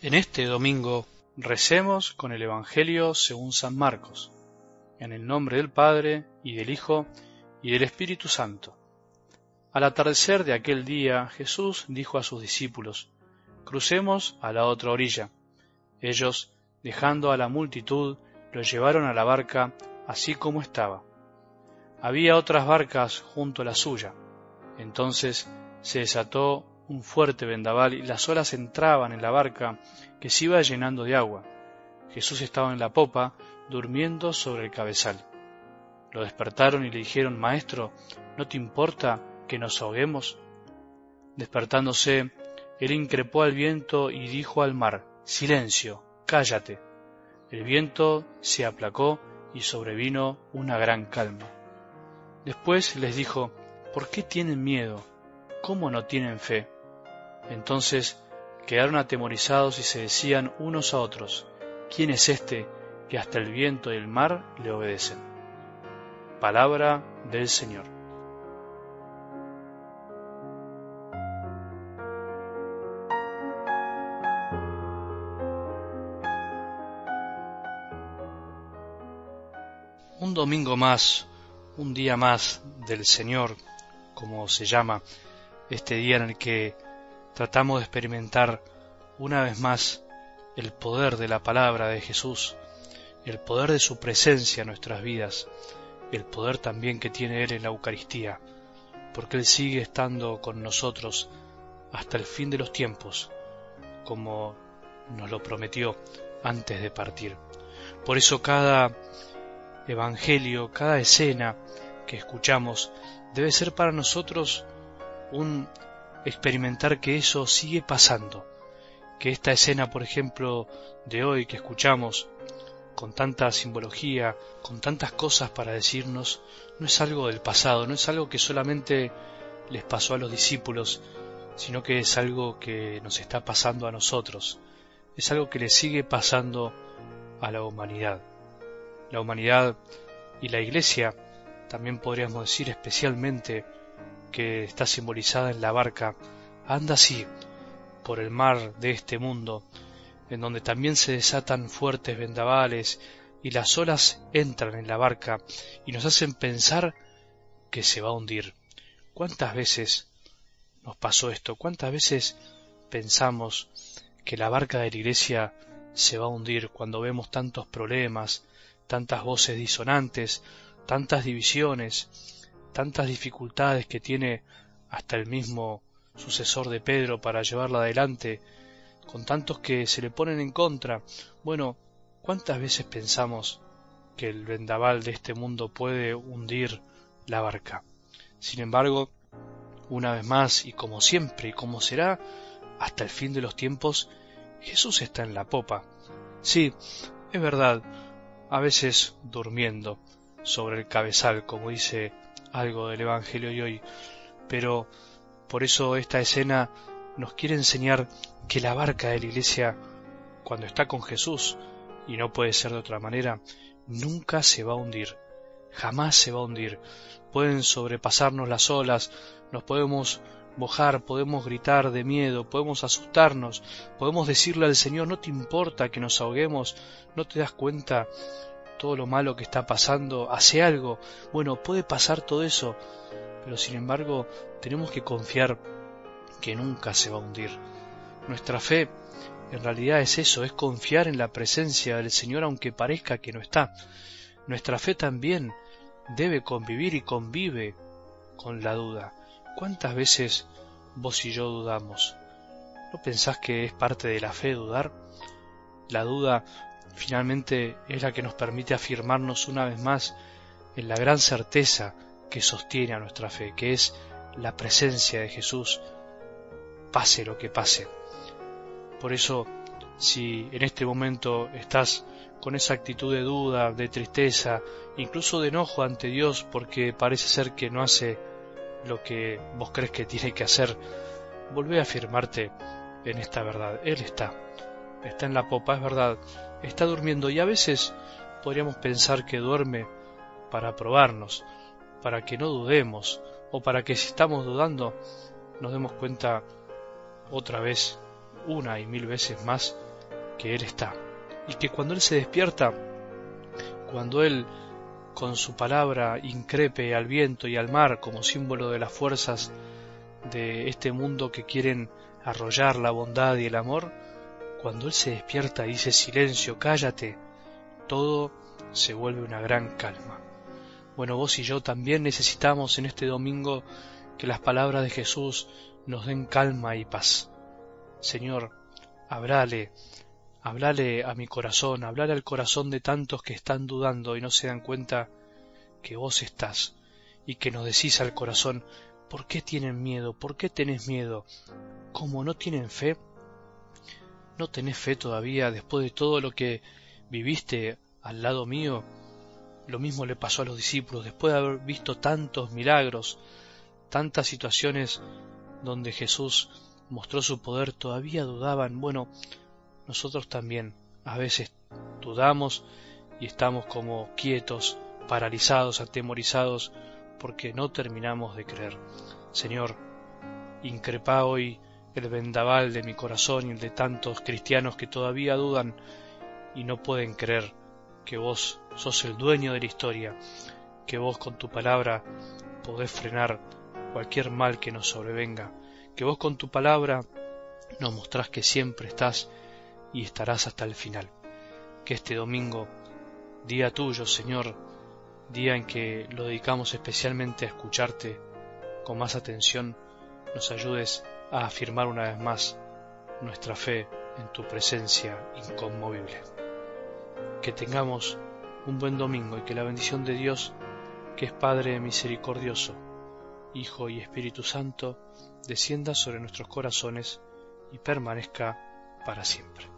En este domingo recemos con el Evangelio según San Marcos, en el nombre del Padre y del Hijo y del Espíritu Santo. Al atardecer de aquel día Jesús dijo a sus discípulos, Crucemos a la otra orilla. Ellos, dejando a la multitud, lo llevaron a la barca así como estaba. Había otras barcas junto a la suya. Entonces se desató un fuerte vendaval y las olas entraban en la barca que se iba llenando de agua. Jesús estaba en la popa, durmiendo sobre el cabezal. Lo despertaron y le dijeron, Maestro, ¿no te importa que nos ahoguemos? Despertándose, él increpó al viento y dijo al mar, Silencio, cállate. El viento se aplacó y sobrevino una gran calma. Después les dijo, ¿por qué tienen miedo? ¿Cómo no tienen fe? Entonces quedaron atemorizados y se decían unos a otros, ¿quién es este que hasta el viento y el mar le obedecen? Palabra del Señor. Un domingo más, un día más del Señor, como se llama este día en el que tratamos de experimentar una vez más el poder de la palabra de Jesús, el poder de su presencia en nuestras vidas, el poder también que tiene Él en la Eucaristía, porque Él sigue estando con nosotros hasta el fin de los tiempos, como nos lo prometió antes de partir. Por eso cada evangelio, cada escena que escuchamos debe ser para nosotros un experimentar que eso sigue pasando, que esta escena, por ejemplo, de hoy que escuchamos, con tanta simbología, con tantas cosas para decirnos, no es algo del pasado, no es algo que solamente les pasó a los discípulos, sino que es algo que nos está pasando a nosotros, es algo que le sigue pasando a la humanidad. La humanidad y la Iglesia, también podríamos decir especialmente, que está simbolizada en la barca, anda así por el mar de este mundo, en donde también se desatan fuertes vendavales y las olas entran en la barca y nos hacen pensar que se va a hundir. ¿Cuántas veces nos pasó esto? ¿Cuántas veces pensamos que la barca de la iglesia se va a hundir cuando vemos tantos problemas, tantas voces disonantes, tantas divisiones, tantas dificultades que tiene hasta el mismo sucesor de Pedro para llevarla adelante, con tantos que se le ponen en contra. Bueno, ¿cuántas veces pensamos que el vendaval de este mundo puede hundir la barca? Sin embargo, una vez más, y como siempre, y como será hasta el fin de los tiempos, Jesús está en la popa. Sí, es verdad, a veces durmiendo sobre el cabezal, como dice algo del Evangelio de hoy, pero por eso esta escena nos quiere enseñar que la barca de la iglesia, cuando está con Jesús, y no puede ser de otra manera, nunca se va a hundir, jamás se va a hundir. Pueden sobrepasarnos las olas, nos podemos mojar, podemos gritar de miedo, podemos asustarnos, podemos decirle al Señor, no te importa que nos ahoguemos, no te das cuenta todo lo malo que está pasando, hace algo. Bueno, puede pasar todo eso, pero sin embargo tenemos que confiar que nunca se va a hundir. Nuestra fe en realidad es eso, es confiar en la presencia del Señor aunque parezca que no está. Nuestra fe también debe convivir y convive con la duda. ¿Cuántas veces vos y yo dudamos? ¿No pensás que es parte de la fe dudar? La duda finalmente es la que nos permite afirmarnos una vez más en la gran certeza que sostiene a nuestra fe, que es la presencia de Jesús, pase lo que pase. Por eso, si en este momento estás con esa actitud de duda, de tristeza, incluso de enojo ante Dios porque parece ser que no hace lo que vos crees que tiene que hacer, volvé a afirmarte en esta verdad. Él está, está en la popa, es verdad, está durmiendo y a veces podríamos pensar que duerme para probarnos, para que no dudemos o para que si estamos dudando nos demos cuenta otra vez, una y mil veces más, que Él está. Y que cuando Él se despierta, cuando Él con su palabra increpe al viento y al mar como símbolo de las fuerzas de este mundo que quieren arrollar la bondad y el amor, cuando Él se despierta y dice silencio, cállate, todo se vuelve una gran calma. Bueno, vos y yo también necesitamos en este domingo que las palabras de Jesús nos den calma y paz. Señor, hablale, hablale a mi corazón, hablale al corazón de tantos que están dudando y no se dan cuenta que vos estás y que nos decís al corazón, ¿por qué tienen miedo? ¿Por qué tenés miedo? ¿Cómo no tienen fe? ¿No tenés fe todavía después de todo lo que viviste al lado mío? Lo mismo le pasó a los discípulos, después de haber visto tantos milagros, tantas situaciones donde Jesús mostró su poder, todavía dudaban. Bueno, nosotros también a veces dudamos y estamos como quietos, paralizados, atemorizados, porque no terminamos de creer. Señor, increpa hoy el vendaval de mi corazón y el de tantos cristianos que todavía dudan y no pueden creer que vos sos el dueño de la historia, que vos con tu palabra podés frenar cualquier mal que nos sobrevenga, que vos con tu palabra nos mostrás que siempre estás y estarás hasta el final. Que este domingo, día tuyo, Señor, día en que lo dedicamos especialmente a escucharte con más atención, nos ayudes a afirmar una vez más nuestra fe en tu presencia inconmovible. Que tengamos un buen domingo y que la bendición de Dios, que es Padre misericordioso, Hijo y Espíritu Santo, descienda sobre nuestros corazones y permanezca para siempre.